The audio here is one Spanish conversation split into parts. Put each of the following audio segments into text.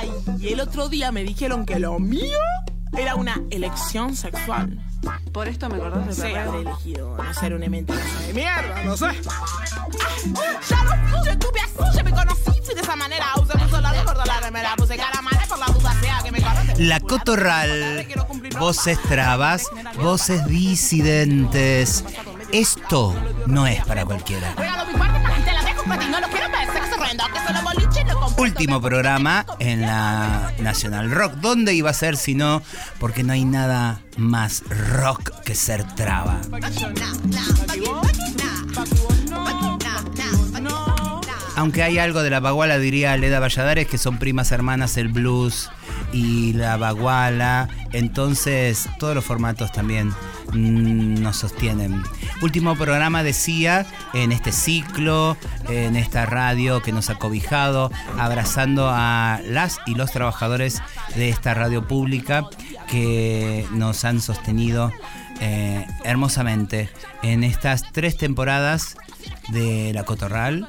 Ay, y el otro día me dijeron que lo mío era una elección sexual. Por esto me acordás de haber elegido no ser una mentirosa de mierda, no sé. Ya no fluye, tuve fluye, me conocí, fui de esa manera. Usé mucho la recuerdo la remera, puse cara mala por la duda sea que me conoce. La Cotorral, voces trabas, voces disidentes. Esto no es para cualquiera. Regalo mi parte para que te la dejo, para ti no lo quiero ver, sexo horrendo, que solo. Último programa en la Nacional Rock. ¿Dónde iba a ser si no? Porque no hay nada más rock que ser traba. Aunque hay algo de la baguala, diría Leda Valladares, que son primas hermanas el blues y la baguala. Entonces, todos los formatos también mm, nos sostienen. Último programa decía en este ciclo, en esta radio que nos ha cobijado, abrazando a las y los trabajadores de esta radio pública que nos han sostenido eh, hermosamente en estas tres temporadas de La Cotorral.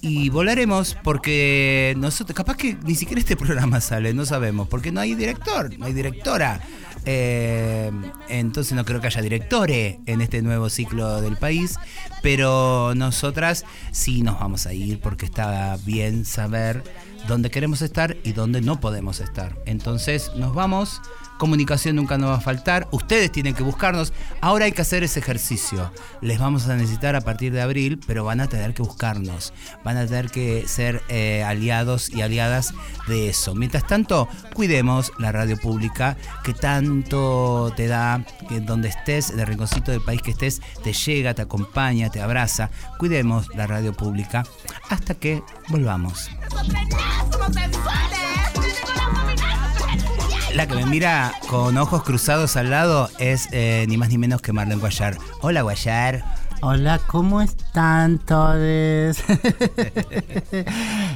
Y volaremos porque nosotros, capaz que ni siquiera este programa sale, no sabemos, porque no hay director, no hay directora. Eh, entonces no creo que haya directores en este nuevo ciclo del país, pero nosotras sí nos vamos a ir porque está bien saber dónde queremos estar y dónde no podemos estar. Entonces nos vamos, comunicación nunca nos va a faltar, ustedes tienen que buscarnos, ahora hay que hacer ese ejercicio, les vamos a necesitar a partir de abril, pero van a tener que buscarnos, van a tener que ser eh, aliados y aliadas de eso. Mientras tanto, cuidemos la radio pública que tanto te da, que donde estés, en el rinconcito del país que estés, te llega, te acompaña, te abraza. Cuidemos la radio pública hasta que volvamos. La que me mira con ojos cruzados al lado es eh, ni más ni menos que Marlene Guayar. Hola Guayar. Hola, ¿cómo están todos?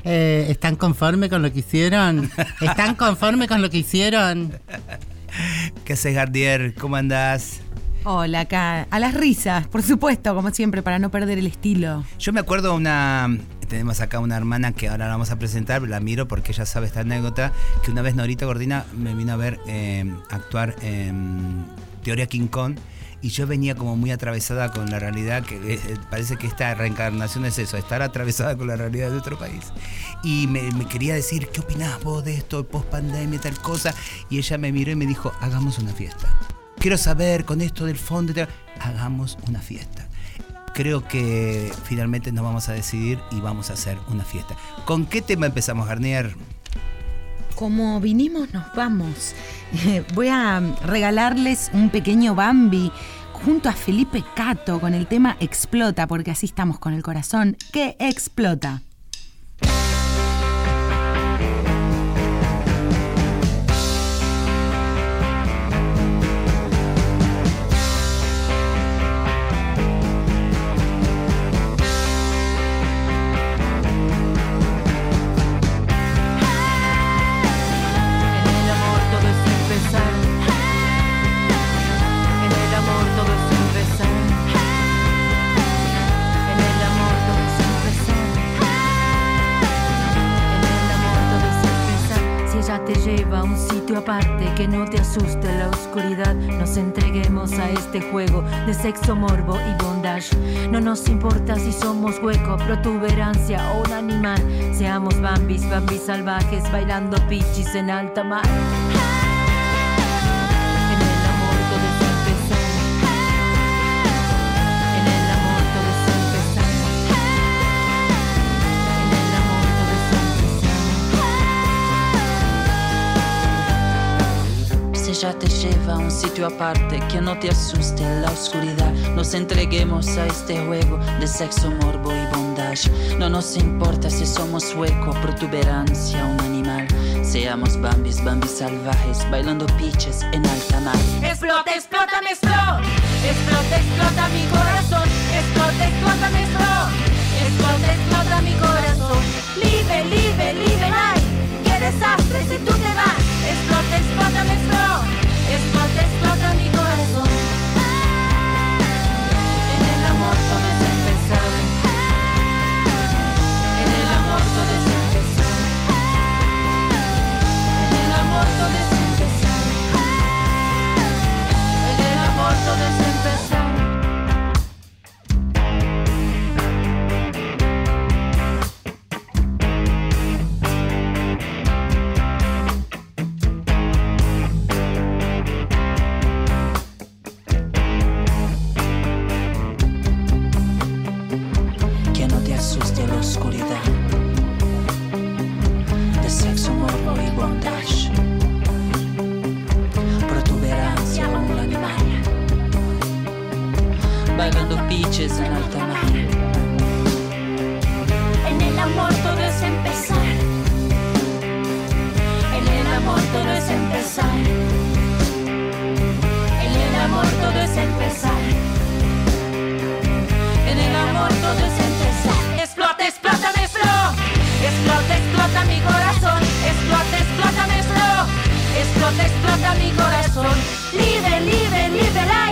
Eh, ¿Están conformes con lo que hicieron? ¿Están conformes con lo que hicieron? ¿Qué haces Gardier? ¿Cómo andás? Hola, acá. A las risas, por supuesto, como siempre, para no perder el estilo. Yo me acuerdo una. Tenemos acá una hermana que ahora la vamos a presentar, la miro porque ella sabe esta anécdota, que una vez Norita Gordina me vino a ver eh, actuar en Teoría King Kong y yo venía como muy atravesada con la realidad, que eh, parece que esta reencarnación es eso, estar atravesada con la realidad de otro país. Y me, me quería decir, ¿qué opinás vos de esto, post pandemia, tal cosa? Y ella me miró y me dijo, hagamos una fiesta. Quiero saber con esto del fondo, hagamos una fiesta. Creo que finalmente nos vamos a decidir y vamos a hacer una fiesta. ¿Con qué tema empezamos, Garnier? Como vinimos, nos vamos. Voy a regalarles un pequeño Bambi junto a Felipe Cato con el tema Explota, porque así estamos con el corazón que explota. Te lleva a un sitio aparte que no te asuste la oscuridad, nos entreguemos a este juego de sexo, morbo y bondage. No nos importa si somos hueco, protuberancia o un animal. Seamos bambis, bambis salvajes, bailando pichis en alta mar. Si ella te lleva a un sitio aparte, que no te asuste la oscuridad. Nos entreguemos a este juego de sexo, morbo y bondage. No nos importa si somos hueco, protuberancia, un animal. Seamos bambis, bambis salvajes, bailando piches en alta mar. Explota, explota, me explota. Explota, explota mi corazón. Explota, explota, me explota. Explota, explota mi corazón. Libre, libre, libre, night. Qué desastre si tú te vas. Explota, explota, me explota. Explota, explota en el amor todo es empezar. En el amor todo es empezar. En el amor todo es empezar. En el amor todo es empezar. Explota, explota, flow. Explota, explota mi corazón. Explota, explota, flow. Explota, explota mi corazón. Libre, libre, libre,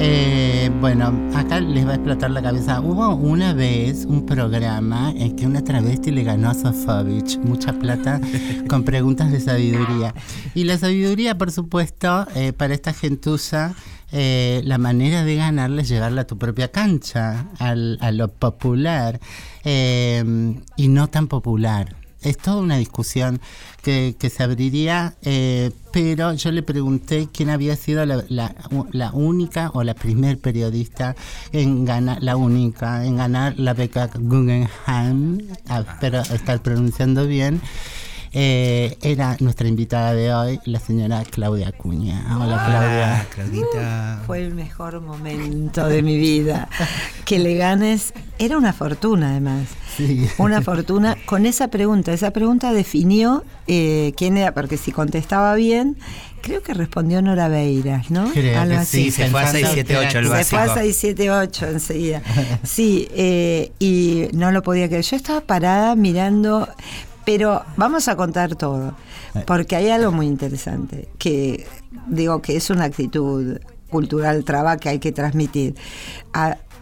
eh, bueno, acá les va a explotar la cabeza. Hubo una vez un programa en que una travesti le ganó a Sofovich mucha plata con preguntas de sabiduría. Y la sabiduría, por supuesto, eh, para esta gentuza, eh, la manera de ganarla es llevarla a tu propia cancha, al- a lo popular, eh, y no tan popular. Es toda una discusión que, que se abriría, eh, pero yo le pregunté quién había sido la, la- la única o la primer periodista en ganar, la única en ganar la beca Guggenheim, ah, espero estar pronunciando bien. Eh, era nuestra invitada de hoy, la señora Claudia Acuña. Hola Claudia. Ah, Claudita. Fue el mejor momento de mi vida. Que le ganes, era una fortuna además. Sí. Una fortuna con esa pregunta. Esa pregunta definió eh, quién era, porque si contestaba bien, creo que respondió Nora Beiras, ¿no? Creo Algo que así. Sí, se fue a Pensando 678 el era- Se fue a básico. 678 enseguida. Sí, eh, y no lo podía creer. Yo estaba parada mirando, pero vamos a contar todo, porque hay algo muy interesante, que digo que es una actitud cultural traba que hay que transmitir.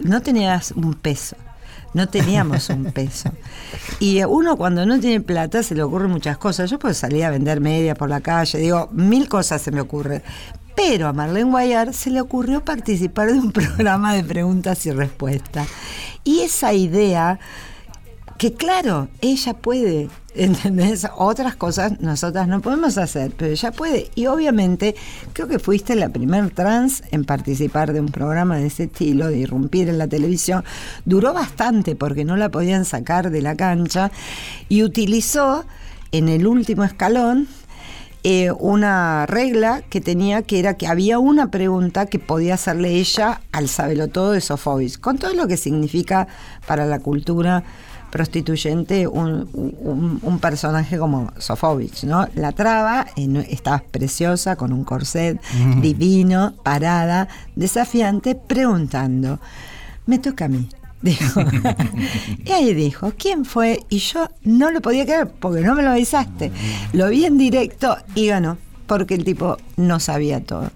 No tenías un peso. No teníamos un peso. Y uno cuando no tiene plata se le ocurren muchas cosas. Yo puedo salir a vender media por la calle, digo, mil cosas se me ocurren. Pero a Marlene Guayar se le ocurrió participar de un programa de preguntas y respuestas. Y esa idea, que claro, ella puede, ¿entendés? Otras cosas nosotras no podemos hacer, pero ella puede. Y obviamente, creo que fuiste la primer trans en participar de un programa de ese estilo, de irrumpir en la televisión. Duró bastante porque no la podían sacar de la cancha y utilizó en el último escalón eh, una regla que tenía que era que había una pregunta que podía hacerle ella al sabelotodo de Sofovich, con todo lo que significa para la cultura prostituyente un, un- un personaje como Sofovich, ¿no? La traba, en- estaba preciosa, con un corset divino, parada, desafiante, preguntando, me toca a mí. Dijo. y ahí dijo, ¿quién fue? Y yo no lo podía creer porque no me lo avisaste. Lo vi en directo y ganó, porque el tipo no sabía todo.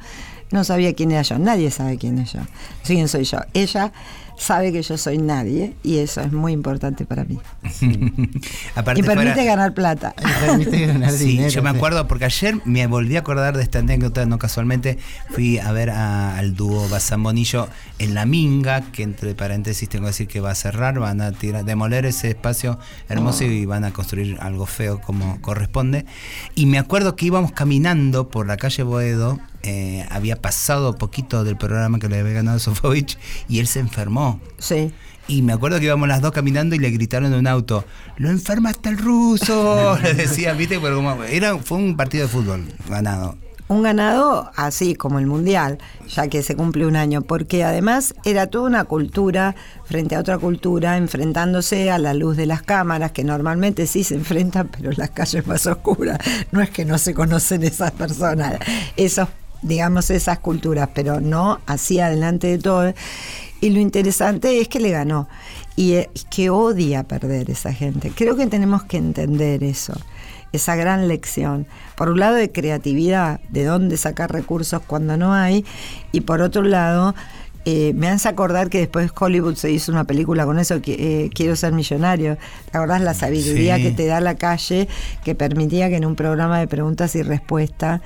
No sabía quién era yo, nadie sabe quién es yo. ¿Quién soy yo? Ella sabe que yo soy nadie y eso es muy importante para mí. Aparte y permite fuera- ganar plata. Permite ganar Sí, dinero, yo me acuerdo porque ayer me volví a acordar de esta anécdota, no casualmente fui a ver a- al dúo Bazambonillo en La Minga, que entre paréntesis tengo que decir que va a cerrar, van a tirar, demoler ese espacio hermoso y van a construir algo feo como corresponde. Y me acuerdo que íbamos caminando por la calle Boedo, eh, había pasado poquito del programa que le había ganado Sofovich y él se enfermó. Sí. Y me acuerdo que íbamos las dos caminando y le gritaron de un auto, lo enfermaste el ruso, le decía, viste, pero como era, fue un partido de fútbol ganado. un ganado así como el mundial, ya que se cumple un año, porque además era toda una cultura frente a otra cultura, enfrentándose a la luz de las cámaras, que normalmente sí se enfrentan, pero en las calles más oscuras. No es que no se conocen esas personas, esos, digamos, esas culturas, pero no así adelante de todo. Y lo interesante es que le ganó y eh, que odia perder esa gente. Creo que tenemos que entender eso esa gran lección. Por un lado de creatividad, de dónde sacar recursos cuando no hay, y por otro lado, eh, me hace acordar que después Hollywood se hizo una película con eso, que, eh, Quiero ser millonario. ¿Te acordás la sabiduría Sí. que te da la calle, que permitía que en un programa de preguntas y respuestas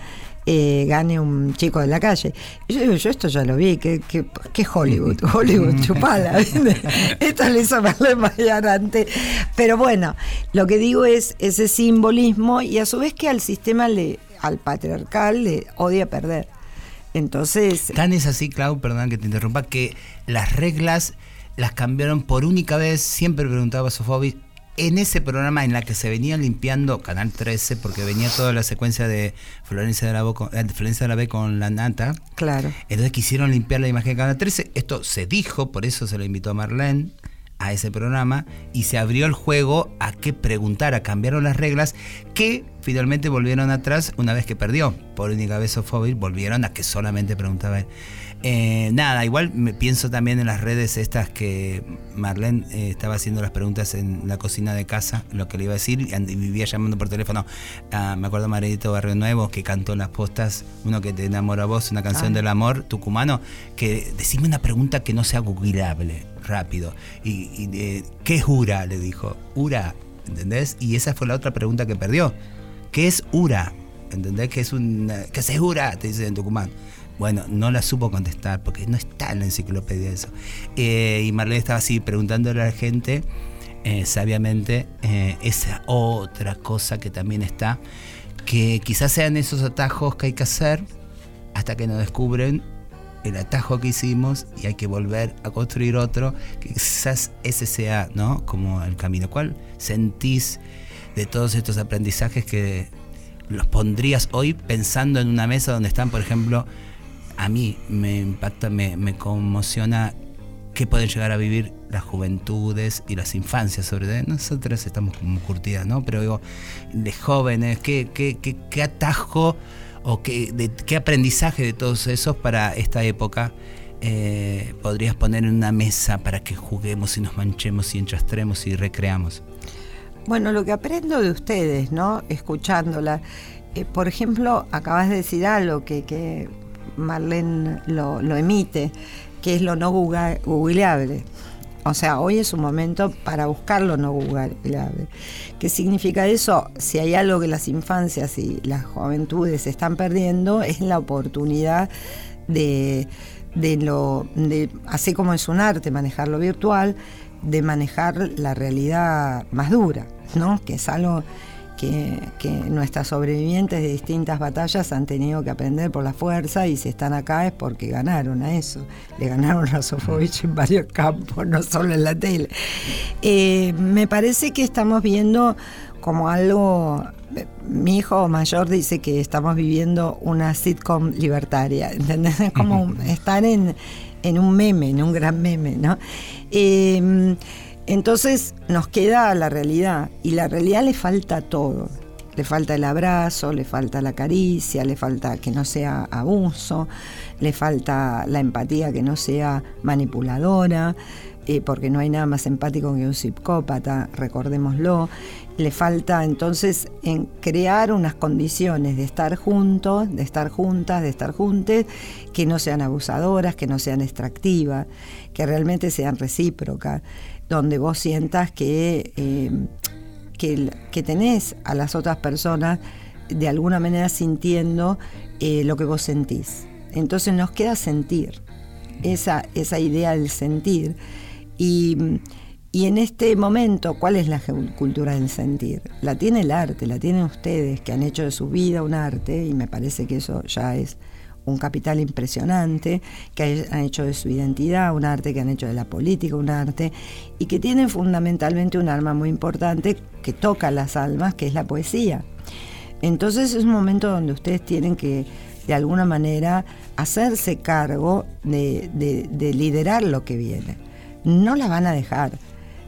eh, gane un chico de la calle? Y yo digo, yo esto ya lo vi, que, que, que Hollywood, Hollywood, chupala. esto lo hizo Marlene Mayarante. Pero bueno, lo que digo es ese simbolismo y a su vez que al sistema, le, al patriarcal, le odia perder. Entonces, Tan es así, Clau, perdón que te interrumpa, que las reglas las cambiaron por única vez, siempre preguntaba Sofovich, en ese programa en la que se venía limpiando Canal 13, porque venía toda la secuencia de Florencia de la, Bo con, eh, Florencia de la B con la nata, claro. entonces quisieron limpiar la imagen de Canal 13. Esto se dijo, por eso se lo invitó a Marlene a ese programa y se abrió el juego a que preguntara, cambiaron las reglas que finalmente volvieron atrás una vez que perdió. Por única vez Sofovich volvieron a que solamente preguntaba él. Eh, nada, igual me pienso también en las redes estas que Marlene eh, estaba haciendo las preguntas en la cocina de casa, lo que le iba a decir, y vivía llamando por teléfono. a- me acuerdo a Maridito Barrio Nuevo que cantó en las postas uno que te enamora a vos, una canción Ah. del amor tucumano, que decime una pregunta que no sea googleable, rápido. Y, y de, ¿qué es Ura? Le dijo. Ura, ¿entendés? Y esa fue la otra pregunta que perdió. ¿Qué es Ura? ¿Entendés? ¿Qué es un ¿Qué es Ura? Te dicen en Tucumán. Bueno, no la supo contestar porque no está en la enciclopedia eso. Eh, y Marlene estaba así preguntándole a la gente, eh, sabiamente, eh, esa otra cosa que también está, que quizás sean esos atajos que hay que hacer hasta que nos descubren el atajo que hicimos y hay que volver a construir otro, que quizás ese sea, ¿no? Como el camino. ¿Cuál sentís de todos estos aprendizajes que los pondrías hoy pensando en una mesa donde están, por ejemplo, a mí me impacta, me, me conmociona qué pueden llegar a vivir las juventudes y las infancias, sobre todo. Nosotros estamos como curtidas, ¿no? Pero digo, de jóvenes, ¿qué, qué, qué, atajo o qué, qué aprendizaje de todos esos para esta época eh, podrías poner en una mesa para que juguemos y nos manchemos y enchastremos y recreamos? Bueno, lo que aprendo de ustedes, ¿no? Escuchándola. Eh, por ejemplo, acabas de decir algo que, que Marlene lo, lo emite, que es lo no googleable. O sea, hoy es un momento para buscar lo no googleable. ¿Qué significa eso? Si hay algo que las infancias y las juventudes están perdiendo, es la oportunidad de, de lo, de, así como es un arte manejar lo virtual, de manejar la realidad más dura, ¿no? Que es algo que, que nuestras sobrevivientes de distintas batallas han tenido que aprender por la fuerza y si están acá es porque ganaron a eso. Le ganaron a Sofovich en varios campos, no solo en la tele. Eh, me parece que estamos viendo como algo mi hijo mayor dice que estamos viviendo una sitcom libertaria, ¿entendés? Es como estar en, en un meme, en un gran meme, ¿no? Eh, entonces nos queda la realidad y la realidad le falta todo. Le falta el abrazo, le falta la caricia, le falta que no sea abuso, le falta la empatía que no sea manipuladora, eh, porque no hay nada más empático que un psicópata, recordémoslo. Le falta entonces en crear unas condiciones de estar juntos, de estar juntas, de estar juntes, que no sean abusadoras, que no sean extractivas, que realmente sean recíprocas, donde vos sientas que, eh, que, que tenés a las otras personas de alguna manera sintiendo eh, lo que vos sentís. Entonces nos queda sentir, esa, esa idea del sentir. Y, y en este momento, ¿cuál es la cultura del sentir? La tiene el arte, la tienen ustedes, que han hecho de su vida un arte, y me parece que eso ya es un capital impresionante, que han hecho de su identidad un arte, que han hecho de la política un arte, y que tienen fundamentalmente un arma muy importante que toca las almas, que es la poesía. Entonces es un momento donde ustedes tienen que de alguna manera hacerse cargo de, de- de liderar lo que viene. No la van a dejar.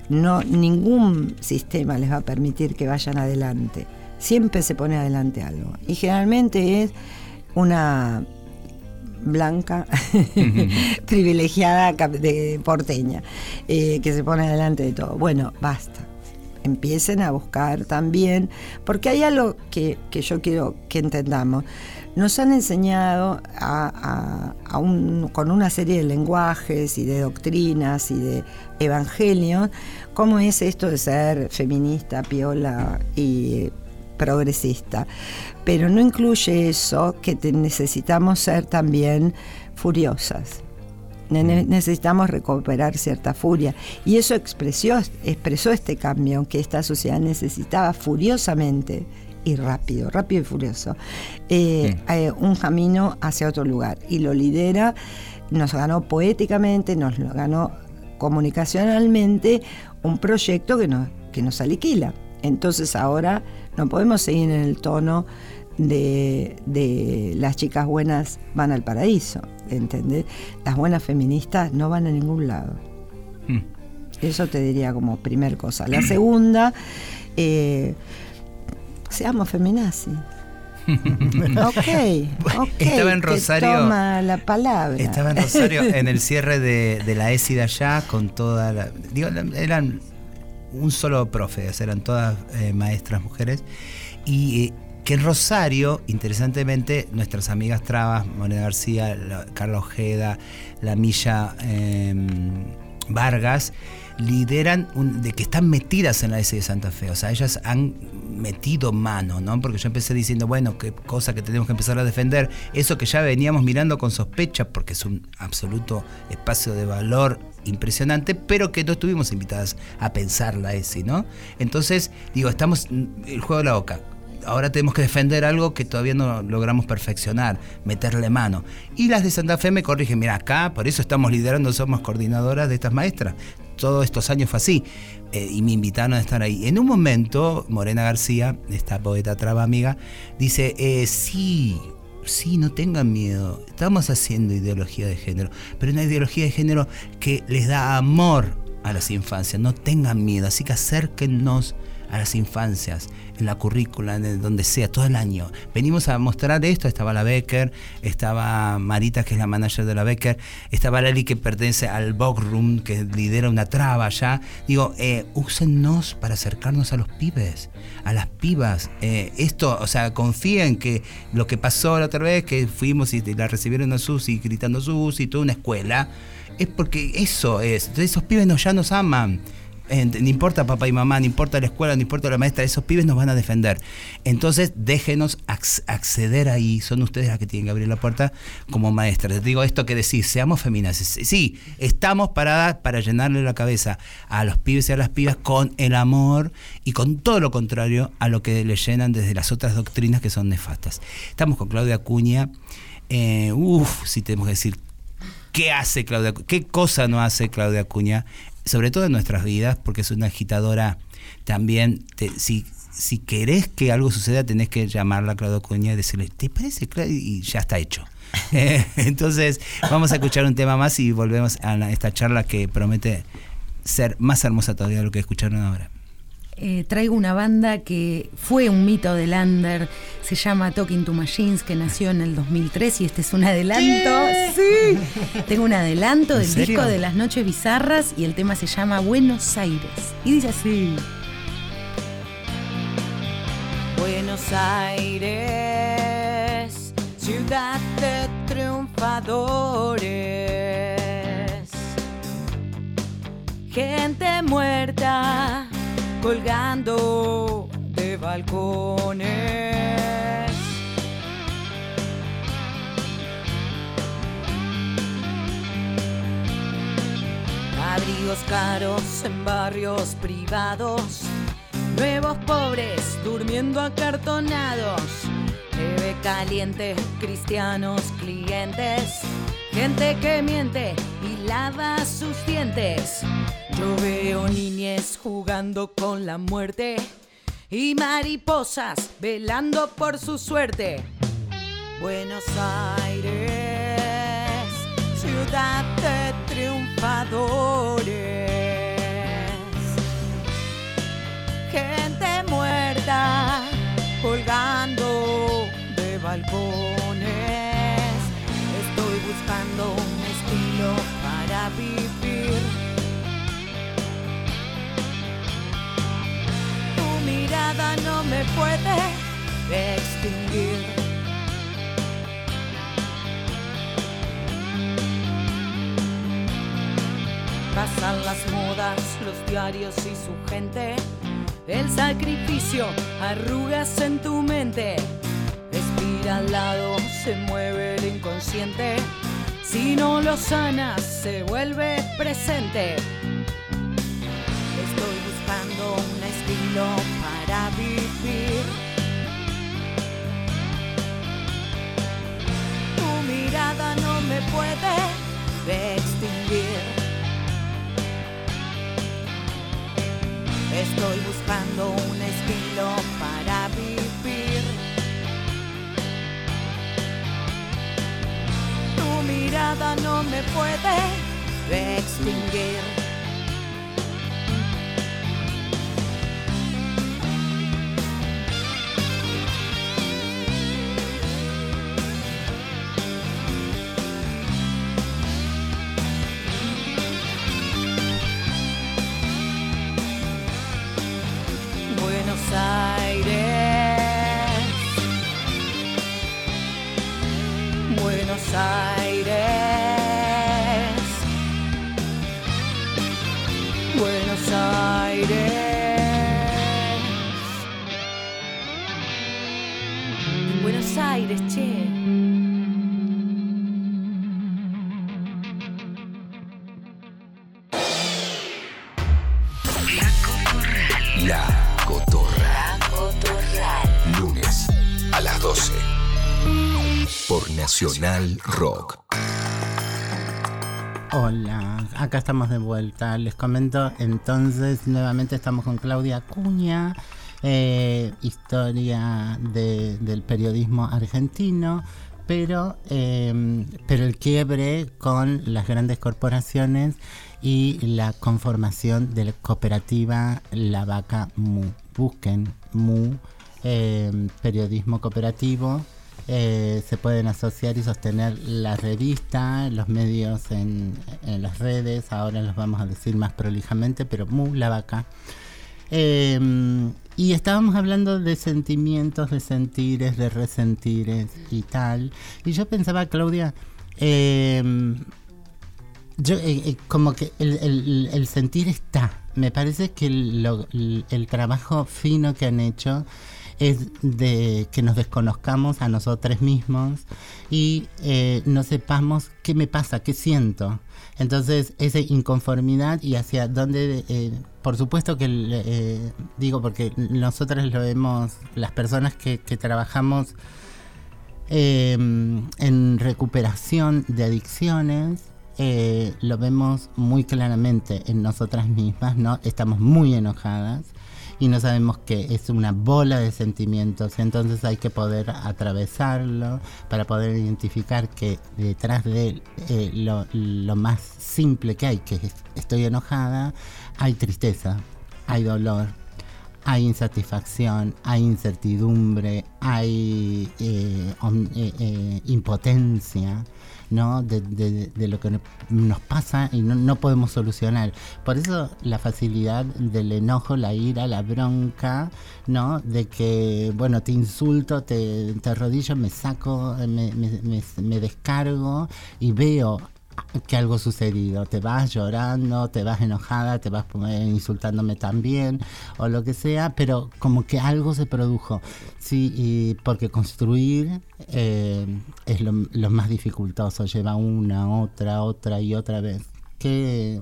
No, ningún sistema les va a permitir que vayan adelante. Siempre se pone adelante algo. Y generalmente es una blanca, privilegiada de porteña, eh, que se pone adelante de todo. Bueno, basta. Empiecen a buscar también, porque hay algo que, que yo quiero que entendamos. Nos han enseñado a- a- a un- con una serie de lenguajes y de doctrinas y de evangelios cómo es esto de ser feminista, piola y progresista, pero no incluye eso que necesitamos ser también furiosas. Ne- ne- Necesitamos recuperar cierta furia. Y eso expresó, expresó este cambio que esta sociedad necesitaba furiosamente y rápido, rápido y furioso, eh, eh, un camino hacia otro lugar. Y lo lidera, nos ganó poéticamente, nos lo ganó comunicacionalmente un proyecto que nos, que nos aliquila. Entonces ahora no podemos seguir en el tono de, de las chicas buenas van al paraíso, ¿entendés? Las buenas feministas no van a ningún lado. Mm. Eso te diría como primer cosa. La segunda, eh, seamos feminazis. ok, ok. Estaba en Rosario- Toma la palabra. Estaba en Rosario en el cierre de, de la ESI de allá con toda la. Digo, la- eran un solo profe, eran todas eh, maestras mujeres. Y eh, que en Rosario, interesantemente, nuestras amigas Trabas, Moneda García, la- Carla Ojeda, la Milla eh, Vargas, lideran de que están metidas en la ESI de Santa Fe. O sea, ellas han metido mano, ¿no? Porque yo empecé diciendo, bueno, qué cosa que tenemos que empezar a defender. Eso que ya veníamos mirando con sospecha, porque es un absoluto espacio de valor impresionante, pero que no estuvimos invitadas a pensar la ESI, ¿no? Entonces, digo, estamos el juego de la boca. Ahora tenemos que defender algo que todavía no logramos perfeccionar, meterle mano. Y las de Santa Fe me corrigen, mira, acá, por eso estamos liderando, somos coordinadoras de estas maestras. Todos estos años fue así. eh, y me invitaron a estar ahí. En un momento, Morena García, esta poeta traba amiga, dice, eh, sí, sí, no tengan miedo, estamos haciendo ideología de género, pero una ideología de género que les da amor a las infancias, no tengan miedo, así que acérquennos a las infancias, en la currícula, en donde sea, todo el año. Venimos a mostrar esto, estaba la Becker, estaba Marita, que es la manager de la Becker, estaba Lali, que pertenece al Room, que lidera una traba allá. Digo, eh, úsennos para acercarnos a los pibes, a las pibas. Eh, esto, o sea, confíen que lo que pasó la otra vez, que fuimos y la recibieron a Susi gritando Susi, toda una escuela, es porque eso es. Entonces esos pibes no, ya nos aman. Eh, No importa papá y mamá, no importa la escuela, no importa la maestra, esos pibes nos van a defender. Entonces, déjenos ac- acceder ahí. Son ustedes las que tienen que abrir la puerta como maestras. Les digo esto que decís, seamos feminaces. Sí, estamos paradas para llenarle la cabeza a los pibes y a las pibas con el amor y con todo lo contrario a lo que le llenan desde las otras doctrinas que son nefastas. Estamos con Claudia Acuña. Eh, si tenemos que decir ¿Qué hace Claudia? ¿Qué cosa no hace Claudia Acuña? Sobre todo en nuestras vidas, porque es una agitadora también. te- si, si querés que algo suceda, tenés que llamarla a Claudia Acuña y decirle, ¿te parece, Claudia? Y ya está hecho. Eh, Entonces, vamos a escuchar un tema más y volvemos a esta charla que promete ser más hermosa todavía de lo que escucharon ahora. Eh, traigo una banda que fue un mito del under, se llama Talking to Machines, que nació en el 2003 y este es un adelanto. Sí, tengo un adelanto ¿En del serio? disco de las noches bizarras y el tema se llama Buenos Aires. Y dice así. Buenos Aires, ciudad de triunfadores. Gente muerta colgando de balcones. Abrigos caros en barrios privados. Nuevos pobres durmiendo acartonados. Bebé caliente, cristianos clientes. Gente que miente y lava sus dientes. Yo veo niñes jugando con la muerte y mariposas velando por su suerte. Buenos Aires, ciudad de triunfadores. Gente muerta mirada no me puede extinguir. Pasan las modas, los diarios y su gente. El sacrificio, arrugas en tu mente. Respira al lado, se mueve el inconsciente. Si no lo sanas, se vuelve presente. Estoy buscando un estilo para vivir. Tu mirada no me puede extinguir. Estoy buscando un estilo para vivir. Tu mirada no me puede extinguir. La Cotorra. Lunes a las 12. Por Nacional Rock. Hola, acá estamos de vuelta. Les comento entonces, nuevamente estamos con Claudia Cuña, eh, historia de- del periodismo argentino, pero, eh, pero el quiebre con las grandes corporaciones y la conformación de la cooperativa La Vaca Mu. Busquen Mu, eh, periodismo cooperativo. Eh, se pueden asociar y sostener la revista, los medios en, en las redes, ahora los vamos a decir más prolijamente, pero Mu, la vaca. Eh, y estábamos hablando de sentimientos, de sentires, de resentires y tal. Y yo pensaba, Claudia, eh, yo eh, como que el, sentir está. Me parece que el, el trabajo fino que han hecho es de que nos desconozcamos a nosotros mismos y eh, no sepamos qué me pasa, qué siento. Entonces, esa inconformidad y hacia dónde, eh, por supuesto que, eh, digo, porque nosotros lo vemos, las personas que, que trabajamos eh, en recuperación de adicciones, eh, lo vemos muy claramente en nosotras mismas, ¿no? Estamos muy enojadas y no sabemos que es una bola de sentimientos, entonces hay que poder atravesarlo para poder identificar que detrás de eh, lo, lo más simple que hay, que es estoy enojada, hay tristeza, hay dolor, hay insatisfacción, hay incertidumbre, hay eh, eh, eh, impotencia, ¿no? De, lo que no- nos pasa y no, no podemos solucionar. Por eso la facilidad del enojo, la ira, la bronca, ¿no? De que, bueno, te insulto, te, te arrodillo, me saco, me- me descargo y veo que algo sucedido. Te vas llorando, te vas enojada, te vas eh, insultándome también, o lo que sea, pero como que algo se produjo. Sí, y porque construir eh, es lo, lo más dificultoso, lleva una, otra, otra y otra vez. Que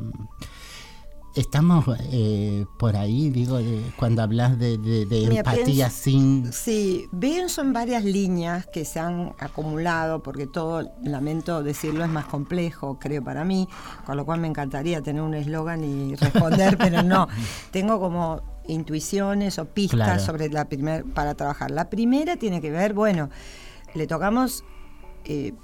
estamos eh, por ahí, digo, de- cuando hablas de, de- empatía pienso- sin... Sí, pienso en varias líneas que se han acumulado, porque todo, lamento decirlo, es más complejo, creo, para mí, con lo cual me encantaría tener un eslogan y responder, pero no. Tengo como intuiciones o pistas Claro. sobre la primer, para trabajar. La primera tiene que ver, bueno, le tocamos eh,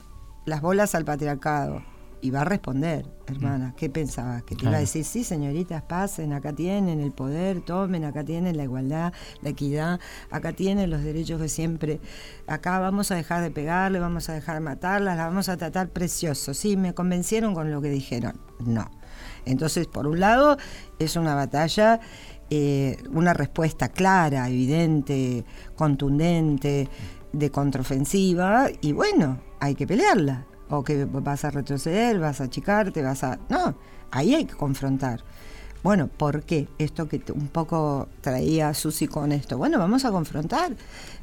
las bolas al patriarcado. Y va a responder, hermana, ¿qué pensabas? Que te iba a decir, sí, señoritas, pasen, acá tienen el poder, tomen, acá tienen la igualdad, la equidad, acá tienen los derechos que siempre, acá vamos a dejar de pegarle, vamos a dejar de matarlas, la vamos a tratar precioso. Sí, me convencieron con lo que dijeron. No. Entonces, por un lado, es una batalla, eh, una respuesta clara, evidente, contundente, de contraofensiva, y bueno, hay que pelearla. O que vas a retroceder, vas a achicarte, vas a. No, ahí hay que confrontar. Bueno, ¿por qué? Esto que un poco traía Susi con esto. Bueno, vamos a confrontar.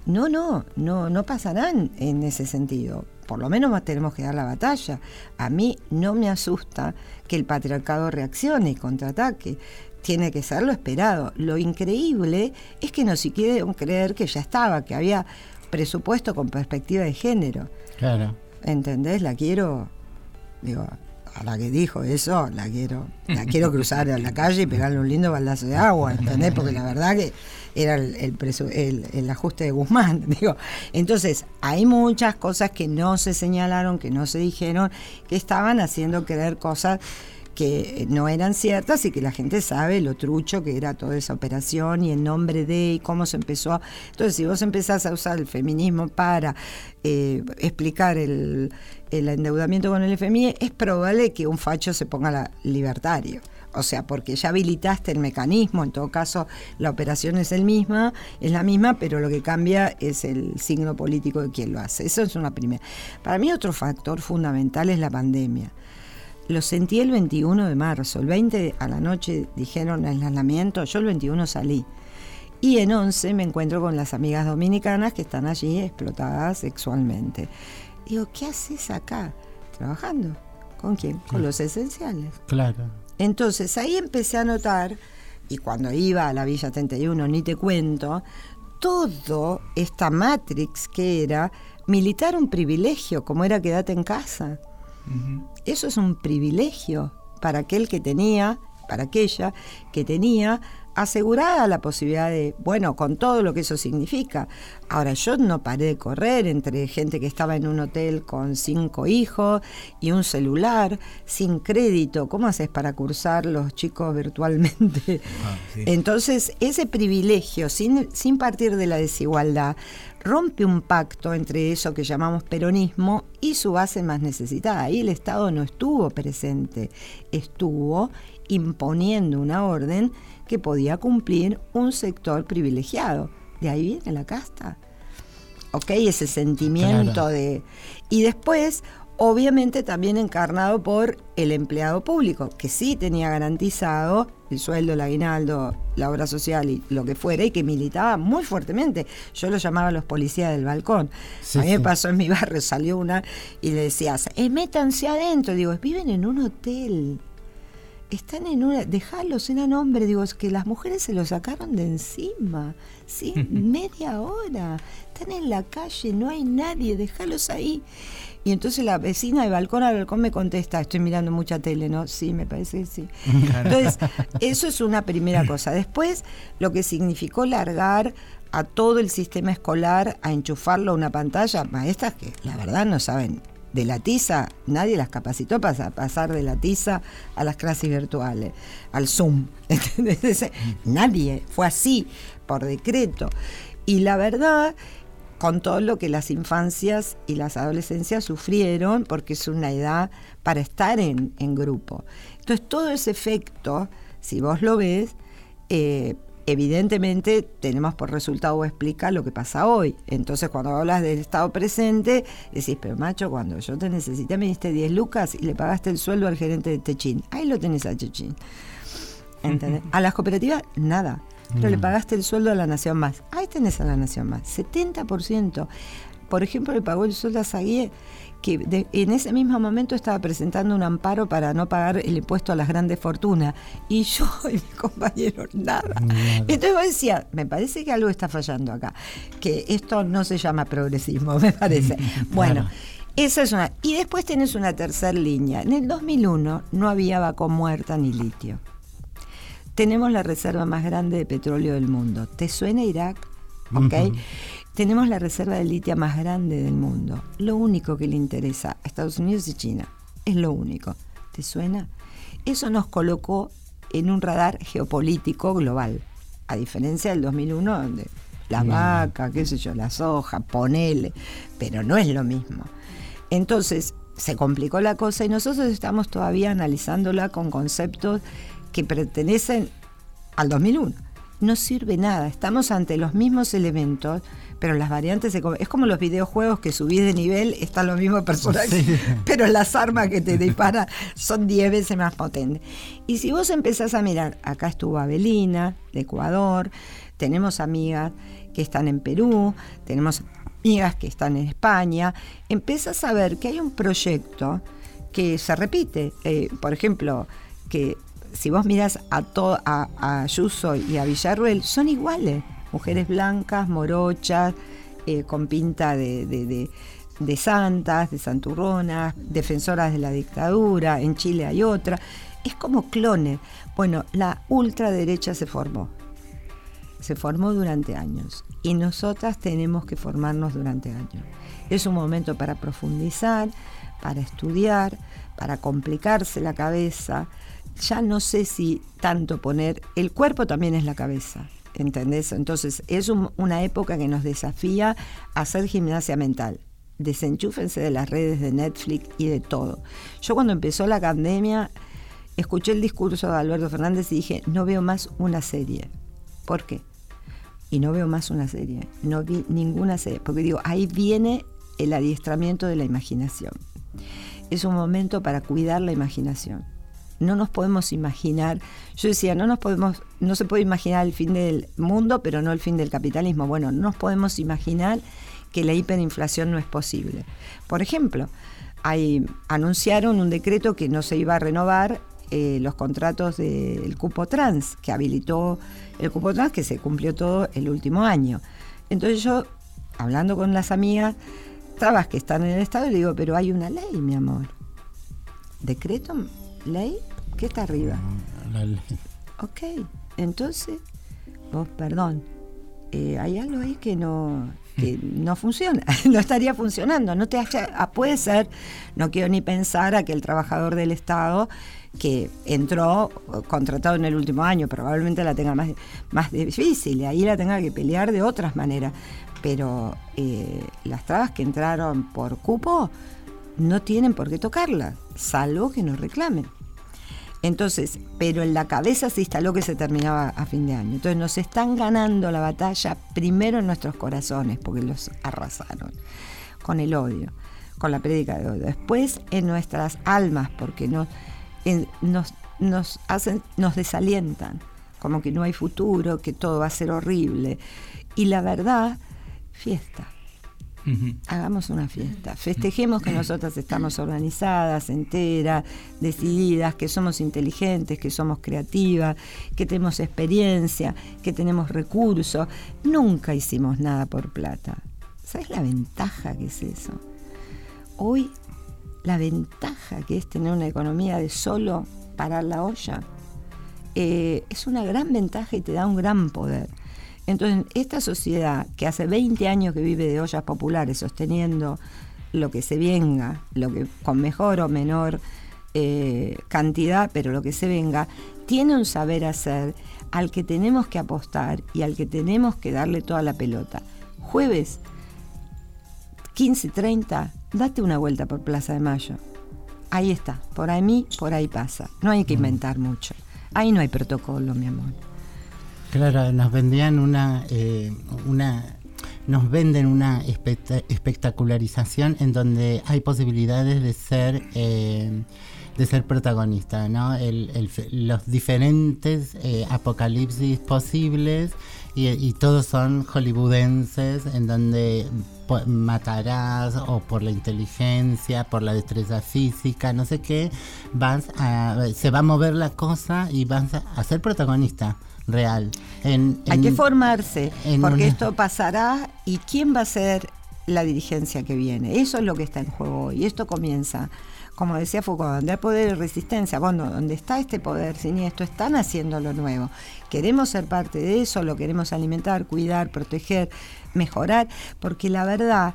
No, no, no, no pasarán en ese sentido. Por lo menos tenemos que dar la batalla. A mí no me asusta que el patriarcado reaccione y contraataque. Tiene que ser lo esperado. Lo increíble es que no se quieren creer que ya estaba, que había presupuesto con perspectiva de género. Claro. ¿Entendés? La quiero, digo, a la que dijo eso, la quiero, la quiero cruzar a la calle y pegarle un lindo baldazo de agua, ¿entendés? Porque la verdad que era el, el, el ajuste de Guzmán, digo. Entonces, hay muchas cosas que no se señalaron, que no se dijeron, que estaban haciendo creer cosas que no eran ciertas y que la gente sabe lo trucho que era toda esa operación y el nombre de y cómo se empezó. Entonces, si vos empezás a usar el feminismo para eh, explicar el, el endeudamiento con el FMI, es probable que un facho se ponga la- libertario. O sea, porque ya habilitaste el mecanismo, en todo caso la operación es el misma, es la misma, pero lo que cambia es el signo político de quien lo hace. Eso es una primera. Para mí otro factor fundamental es la pandemia. Lo sentí el 21 de marzo. El 20 a la noche dijeron aislamiento. Yo el 21 salí. Y en 11 me encuentro con las amigas dominicanas que están allí explotadas sexualmente. Digo, ¿qué haces acá? Trabajando. ¿Con quién? Con los esenciales. Claro. Entonces ahí empecé a notar, y cuando iba a la Villa 31, ni te cuento, todo esta Matrix que era militar un privilegio, como era quedarte en casa. Eso es un privilegio para aquel que tenía, para aquella que tenía asegurada la posibilidad de, bueno, con todo lo que eso significa. Ahora, yo no paré de correr entre gente que estaba en un hotel con cinco hijos y un celular, sin crédito. ¿Cómo haces para cursar los chicos virtualmente? Entonces, ese privilegio, sin, sin partir de la desigualdad, rompe un pacto entre eso que llamamos peronismo y su base más necesitada. Ahí el Estado no estuvo presente, estuvo imponiendo una orden que podía cumplir un sector privilegiado. De ahí viene la casta. ¿Ok? Ese sentimiento Claro. de... Y después, obviamente también encarnado por el empleado público, que sí tenía garantizado el sueldo, el aguinaldo, la obra social y lo que fuera, y que militaba muy fuertemente. Yo lo llamaba los policías del balcón. Sí, a mí me sí. pasó en mi barrio, salió una y le decías, eh, métanse adentro. Digo, viven en un hotel. Están en una, dejalos, eran hombres, digo, es que las mujeres se lo sacaron de encima, ¿sí? Media hora, están en la calle, no hay nadie, déjalos ahí. Y entonces la vecina de balcón a balcón me contesta, estoy mirando mucha tele, ¿no? Sí, me parece que sí. Entonces, eso es una primera cosa. Después, lo que significó largar a todo el sistema escolar a enchufarlo a una pantalla, maestras que la verdad no saben de la tiza, nadie las capacitó para pasar de la tiza a las clases virtuales, al Zoom. Nadie, fue así, por decreto. Y la verdad, con todo lo que las infancias y las adolescencias sufrieron, porque es una edad para estar en, en grupo. Entonces, todo ese efecto, si vos lo ves, eh, evidentemente tenemos por resultado o explica lo que pasa hoy. Entonces, cuando hablas del estado presente, decís, pero macho, cuando yo te necesité me diste 10 lucas y le pagaste el sueldo al gerente de Techín. Ahí lo tenés a Techín. ¿Entendés? A las cooperativas, nada. Pero le pagaste el sueldo a la Nación Más. Ahí tenés a la Nación Más. 70%. Por ejemplo, le pagó el sueldo a Zaguié, que de- en ese mismo momento estaba presentando un amparo para no pagar el impuesto a las grandes fortunas. Y yo y mi compañero, nada. Entonces vos decías, me parece que algo está fallando acá. Que esto no se llama progresismo, me parece. Bueno. Esa es una. Y después tenés una tercera línea. En el 2001 no había vaca muerta ni litio. Tenemos la reserva más grande de petróleo del mundo. ¿Te suena Irak? ¿Ok? Tenemos la reserva de litio más grande del mundo. Lo único que le interesa a Estados Unidos y China. Es lo único. ¿Te suena? Eso nos colocó en un radar geopolítico global. A diferencia del 2001, donde la vaca, qué sé yo, la soja, ponele. Pero no es lo mismo. Entonces, se complicó la cosa y nosotros estamos todavía analizándola con conceptos que pertenecen al 2001. No sirve nada, estamos ante los mismos elementos, pero las variantes se es como los videojuegos que subís de nivel, están los mismos personajes, Sí. pero las armas que te disparan son 10 veces más potentes. Y si vos empezás a mirar, acá estuvo Abelina, de Ecuador, tenemos amigas que están en Perú, tenemos amigas que están en España, empiezas a ver que hay un proyecto que se repite. Eh, por ejemplo, que si vos miras a, to- a, Ayuso y a Villarruel, son iguales. Mujeres blancas, morochas, eh, con pinta de, de- de- de santas, de santurronas, defensoras de la dictadura. En Chile hay otra. Es como clones. Bueno, la ultraderecha se formó se formó durante años y nosotras tenemos que formarnos durante años. Es un momento para profundizar, para estudiar, para complicarse la cabeza. Ya no sé si tanto poner, el cuerpo también es la cabeza, ¿entendés? Entonces es un- una época que nos desafía a hacer gimnasia mental. Desenchúfense de las redes de Netflix y de todo. Yo cuando empezó la pandemia escuché el discurso de Alberto Fernández y dije, no veo más una serie. ¿Por qué? y no veo más una serie. No vi ninguna serie. Porque digo, ahí viene el adiestramiento de la imaginación. Es un momento para cuidar la imaginación. No nos podemos imaginar, yo decía, no nos podemos, no se puede imaginar el fin del mundo, pero no el fin del capitalismo. Bueno, no nos podemos imaginar que la hiperinflación no es posible. Por ejemplo, hay, anunciaron un decreto que no se iba a renovar eh, los contratos del cupo trans, que habilitó el cupo trans, que se cumplió todo el último año. Entonces yo, hablando con las amigas, trabas que están en el Estado, le digo, pero hay una ley, mi amor. ¿Decreto? ¿Ley? ¿Qué está arriba? La ley. Ok, entonces, vos, perdón, eh, hay algo ahí que no, que no funciona, no estaría funcionando, no te haya- ah, puede ser, no quiero ni pensar a que el trabajador del Estado que entró contratado en el último año, probablemente la tenga más, más difícil y ahí la tenga que pelear de otras maneras. Pero eh, las trabas que entraron por cupo no tienen por qué tocarlas, salvo que nos reclamen. Entonces, pero en la cabeza se instaló que se terminaba a fin de año. Entonces nos están ganando la batalla primero en nuestros corazones, porque los arrasaron, con el odio, con la prédica de odio. Después en nuestras almas, porque nos, nos, nos hacen, nos desalientan, como que no hay futuro, que todo va a ser horrible. Y la verdad, fiesta. Hagamos una fiesta. Festejemos que nosotras estamos organizadas, enteras, decididas, que somos inteligentes, que somos creativas, que tenemos experiencia, que tenemos recursos. Nunca hicimos nada por plata. ¿Sabes la ventaja que es eso? Hoy, la ventaja que es tener una economía de solo parar la olla eh, es una gran ventaja y te da un gran poder. Entonces, esta sociedad que hace 20 años que vive de ollas populares, sosteniendo lo que se venga, lo que con mejor o menor eh, cantidad, pero lo que se venga, tiene un saber hacer al que tenemos que apostar y al que tenemos que darle toda la pelota. Jueves 15.30, date una vuelta por Plaza de Mayo. Ahí está, por ahí, por ahí pasa. No hay que inventar mucho. Ahí no hay protocolo, mi amor. Claro, nos vendían una, eh, una, nos venden una especta- espectacularización en donde hay posibilidades de ser, eh, de ser protagonista, ¿no? El- el los diferentes eh, apocalipsis posibles y, todos son hollywoodenses en donde matarás o por la inteligencia, por la destreza física, no sé qué, vas a, se va a mover la cosa y vas a ser protagonista real. En- Hay que formarse, porque una- esto pasará y quién va a ser la dirigencia que viene. Eso es lo que está en juego hoy. Esto comienza como decía Foucault, donde hay poder y resistencia, bueno, donde está este poder siniestro, están haciendo lo nuevo. Queremos ser parte de eso, lo queremos alimentar, cuidar, proteger, mejorar, porque la verdad,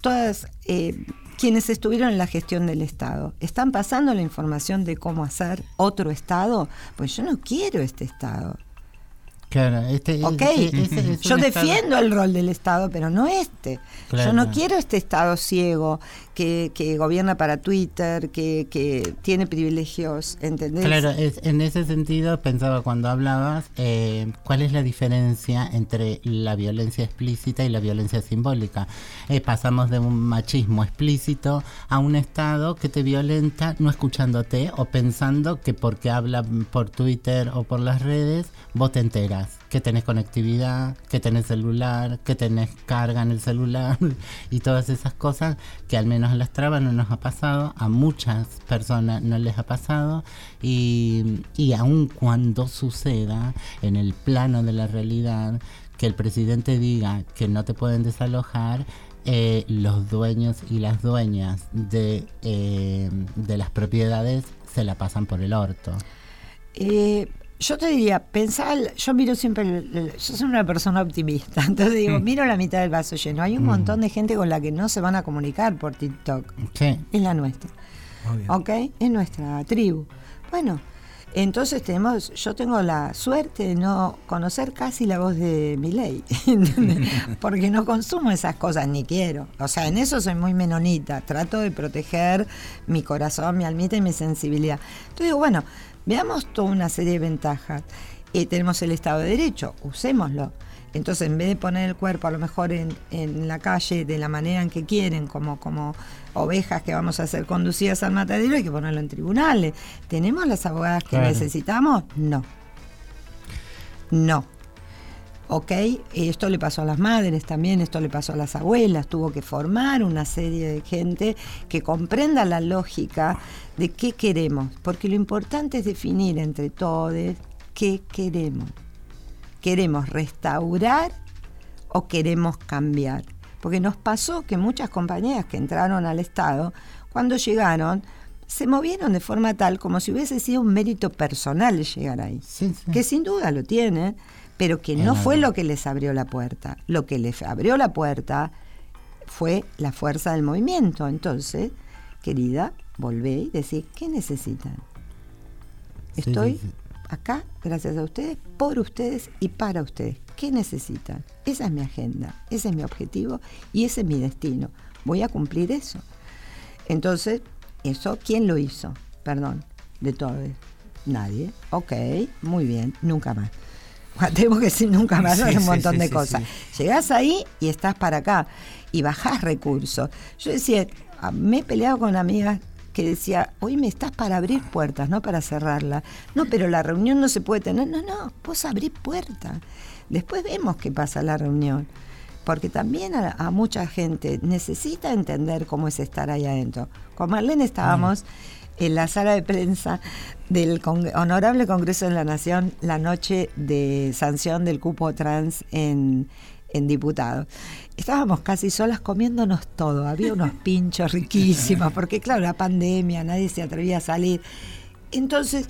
todas eh, quienes estuvieron en la gestión del Estado, ¿están pasando la información de cómo hacer otro Estado? Pues yo no quiero este Estado. Claro, este, Ok, ese- ese es yo estado- defiendo el rol del Estado, pero no este. Yo no quiero este Estado ciego que, que gobierna para Twitter, que, que tiene privilegios, ¿entendés? Claro, es- en ese sentido pensaba cuando hablabas, eh, ¿cuál es la diferencia entre la violencia explícita y la violencia simbólica? Eh, pasamos de un machismo explícito a un Estado que te violenta no escuchándote o pensando que porque habla por Twitter o por las redes, vos te enteras que tenés conectividad, que tenés celular, que tenés carga en el celular y todas esas cosas que al menos a las trabas no nos ha pasado, a muchas personas no les ha pasado y, y aun cuando suceda en el plano de la realidad que el presidente diga que no te pueden desalojar, eh, los dueños y las dueñas de, eh, de las propiedades se la pasan por el orto. Eh, yo te diría, pensar, yo miro siempre, el- el- yo soy una persona optimista, entonces digo, Mm. miro la mitad del vaso lleno. Hay un montón de gente con la que no se van a comunicar por TikTok. Sí. Es la nuestra. ¿Ok? Es nuestra tribu. Bueno, entonces tenemos, yo tengo la suerte de no conocer casi la voz de mi ley, porque no consumo esas cosas, ni quiero. O sea, en eso soy muy menonita, trato de proteger mi corazón, mi almita y mi sensibilidad. Entonces digo, bueno, veamos toda una serie de ventajas. Eh, tenemos el Estado de Derecho, usémoslo. Entonces, en vez de poner el cuerpo a lo mejor en, en la calle de la manera en que quieren, como, como ovejas que vamos a ser conducidas al matadero, hay que ponerlo en tribunales. ¿Tenemos las abogadas que Claro. necesitamos? No. No. ¿Ok? Esto le pasó a las madres también, esto le pasó a las abuelas, tuvo que formar una serie de gente que comprenda la lógica de qué queremos, porque lo importante es definir entre todos qué queremos. ¿Queremos restaurar o queremos cambiar? Porque nos pasó que muchas compañías que entraron al Estado, cuando llegaron, se movieron de forma tal como si hubiese sido un mérito personal llegar ahí. Que sin duda lo tienen, pero que no fue lo que les abrió la puerta. Lo que les abrió la puerta fue la fuerza del movimiento. Entonces, querida, volvé y decir, ¿qué necesitan? Estoy sí, sí. acá, gracias a ustedes, por ustedes y para ustedes. ¿Qué necesitan? Esa es mi agenda, ese es mi objetivo y ese es mi destino. Voy a cumplir eso. Entonces, ¿eso quién lo hizo? Perdón, de todos. Nadie. Ok, muy bien, nunca más. Tenemos que decir nunca más, Sí, un sí, montón sí, de cosas. Llegás ahí y estás para acá y bajás recursos. Yo decía, ah, me he peleado con amigas que decía, hoy me estás para abrir puertas, no para cerrarlas. No, pero la reunión no se puede tener. No, no, vos abrís puertas. Después vemos qué pasa la reunión. Porque también a, a mucha gente necesita entender cómo es estar ahí adentro. Con Marlene estábamos en la sala de prensa del Honorable Congreso de la Nación la noche de sanción del cupo trans en, en diputados. Estábamos casi solas comiéndonos todo. Había unos pinchos riquísimos, porque claro, la pandemia, nadie se atrevía a salir. Entonces,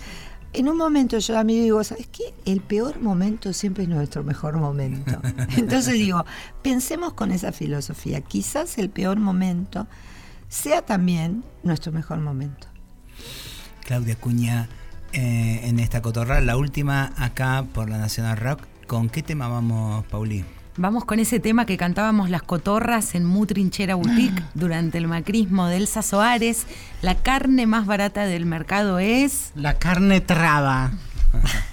en un momento yo a mí digo, ¿sabes qué? El peor momento siempre es nuestro mejor momento. Entonces digo, pensemos con esa filosofía. Quizás el peor momento sea también nuestro mejor momento. Claudia Cuña, eh, en esta cotorral, la última acá por la Nacional Rock. ¿Con qué tema vamos, Pauli? Vamos con ese tema que cantábamos las cotorras en Mu Trinchera Boutique durante el macrismo de Elsa Soares. La carne más barata del mercado es. La carne traba.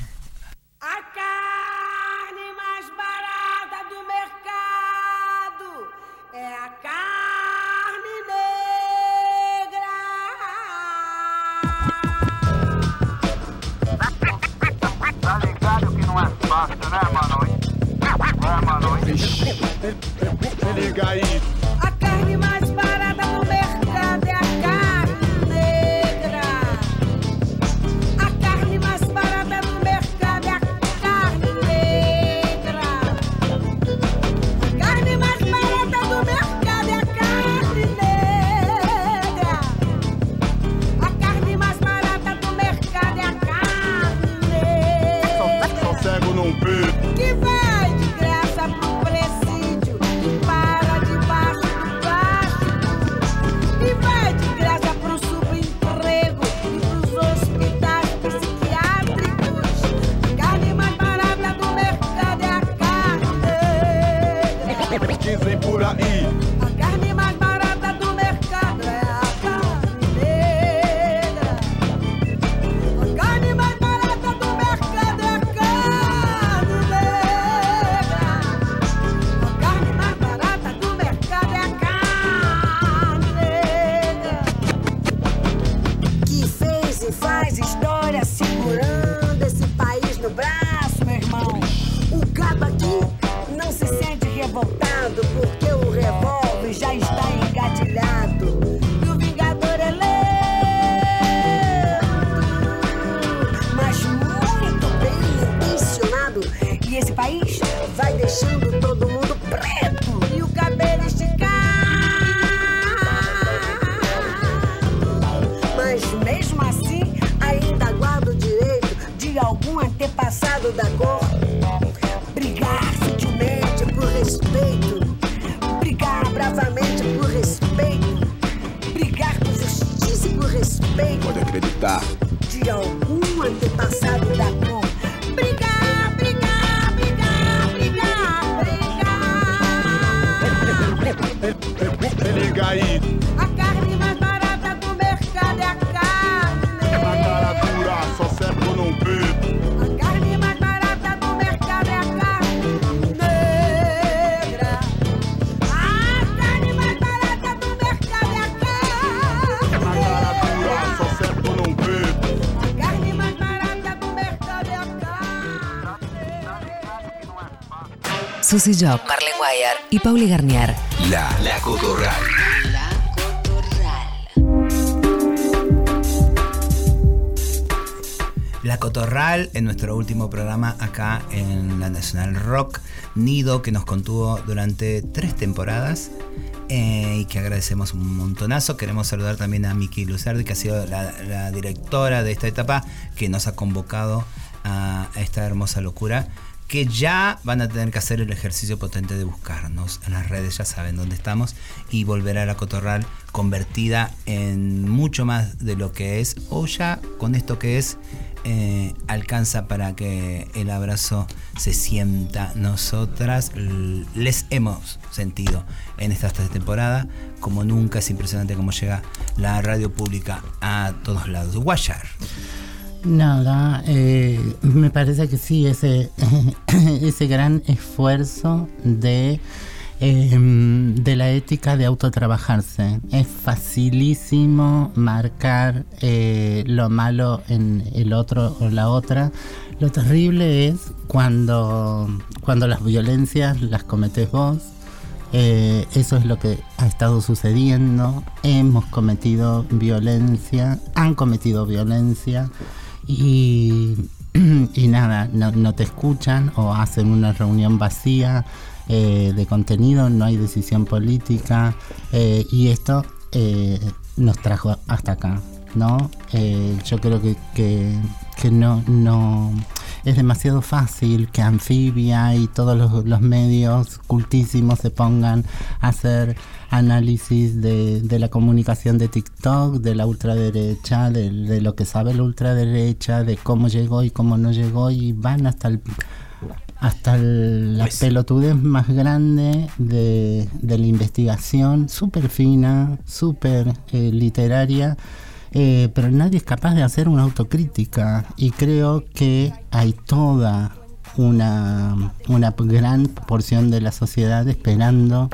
Susy Job, Marlene Guayar y Pauli Garnier. La, la Cotorral. La Cotorral en nuestro último programa acá en la Nacional Rock, Nido que nos contuvo durante tres temporadas eh, y que agradecemos un montonazo. Queremos saludar también a Miki Luzardi, que ha sido la, la directora de esta etapa, que nos ha convocado a, a esta hermosa locura. Que ya van a tener que hacer el ejercicio potente de buscarnos en las redes, ya saben dónde estamos, y volver a la Cotorral convertida en mucho más de lo que es, o ya con esto que es, eh, alcanza para que el abrazo se sienta. Nosotras les hemos sentido en esta temporada, como nunca es impresionante cómo llega la radio pública a todos lados. Guayar. Nada, eh, me parece que sí, ese, ese gran esfuerzo de, eh, de la ética de autotrabajarse. Es facilísimo marcar eh, lo malo en el otro o la otra. Lo terrible es cuando, cuando las violencias las cometes vos. Eh, eso es lo que ha estado sucediendo. Hemos cometido violencia, han cometido violencia y, y nada, no, no te escuchan o hacen una reunión vacía eh, de contenido, no hay decisión política eh, y esto eh, nos trajo hasta acá, ¿no? Yo creo que, que, que no, no es demasiado fácil que Anfibia y todos los, los medios cultísimos se pongan a hacer análisis de, de la comunicación de TikTok, de la ultraderecha, de, de lo que sabe la ultraderecha, de cómo llegó y cómo no llegó y van hasta el hasta la Pues- pelotudez más grande de, de la investigación, súper fina, súper eh, literaria, eh, pero nadie es capaz de hacer una autocrítica y creo que hay toda una, una gran porción de la sociedad esperando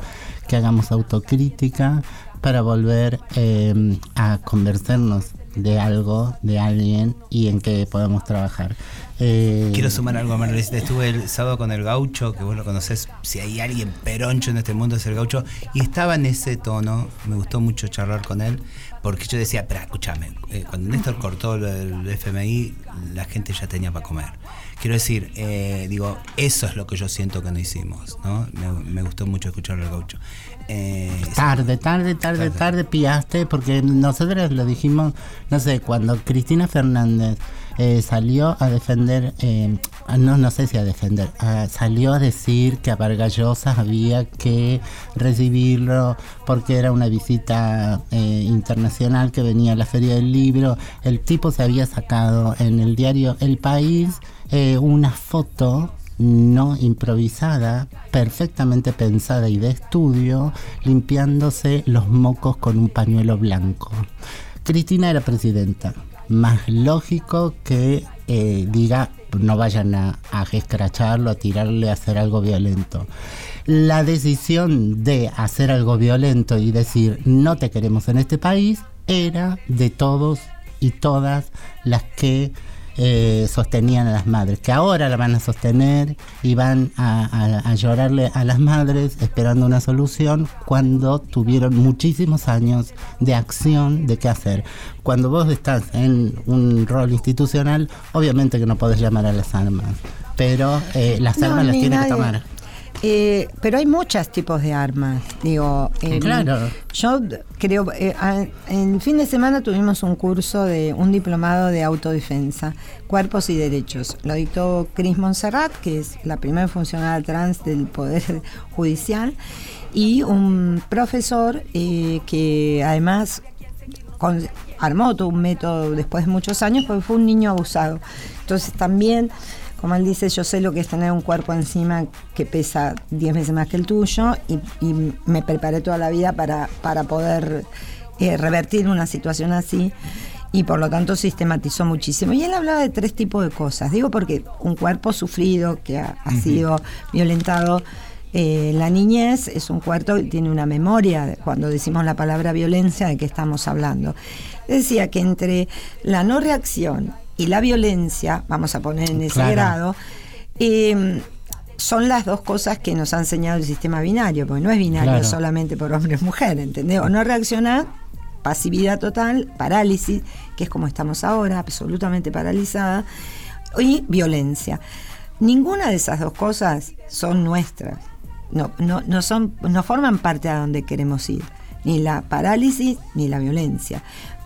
que hagamos autocrítica para volver eh, a convencernos de algo, de alguien y en qué podemos trabajar. Eh, Quiero sumar algo, Margarita. Estuve el sábado con el gaucho, que vos lo conocés. Si hay alguien peroncho en este mundo es el gaucho. Y estaba en ese tono. Me gustó mucho charlar con él. Porque yo decía, pero escúchame, eh, cuando Néstor cortó del FMI, la gente ya tenía para comer. Quiero decir, eh, digo, eso es lo que yo siento que no hicimos, ¿no? Me, me gustó mucho escucharlo al gaucho. Eh, Tarde, tarde, tarde, tarde pillaste, porque nosotros lo dijimos, no sé, cuando Cristina Fernández eh, salió a defender, eh, no, no sé si a defender, salió a decir que a Vargallosa había que recibirlo porque era una visita eh, internacional que venía a la Feria del Libro. El tipo se había sacado en el diario El País una foto no improvisada, perfectamente pensada y de estudio, limpiándose los mocos con un pañuelo blanco. Cristina era presidenta. Más lógico que eh, diga no vayan a, a escracharlo, a tirarle, a hacer algo violento. La decisión de hacer algo violento y decir no te queremos en este país era de todos y todas las que eh, sostenían a las madres, que ahora la van a sostener y van a, a- a llorarle a las madres esperando una solución cuando tuvieron muchísimos años de acción de qué hacer. Cuando vos estás en un rol institucional, obviamente que no podés llamar a las armas, pero eh, las No, armas las tiene que nadie. tomar. Eh, pero hay muchos tipos de armas. Digo, em, Claro. Yo creo, eh, a- en fin de semana tuvimos un curso de un diplomado de autodefensa, cuerpos y derechos. Lo dictó Cris Monserrat, que es la primera funcionaria trans del Poder Judicial, y un profesor eh, que además con- armó todo un método después de muchos años porque fue un niño abusado. Entonces también, como él dice, yo sé lo que es tener un cuerpo encima que pesa 10 veces más que el tuyo y, y me preparé toda la vida para, para poder eh, revertir una situación así y por lo tanto sistematizó muchísimo. Y él hablaba de tres tipos de cosas. Digo porque un cuerpo sufrido que ha, sido violentado eh, la niñez es un cuarto que tiene una memoria cuando decimos la palabra violencia de qué estamos hablando. Decía que entre la no reacción y la violencia, vamos a poner en ese Claro. grado, eh, son las dos cosas que nos ha enseñado el sistema binario, porque no es binario Claro. solamente por hombre o mujer, ¿entendés? O no reaccionar, pasividad total, parálisis, que es como estamos ahora, absolutamente paralizada, y violencia. Ninguna de esas dos cosas son nuestras. No, no, no, son, no forman parte a donde queremos ir. Ni la parálisis ni la violencia.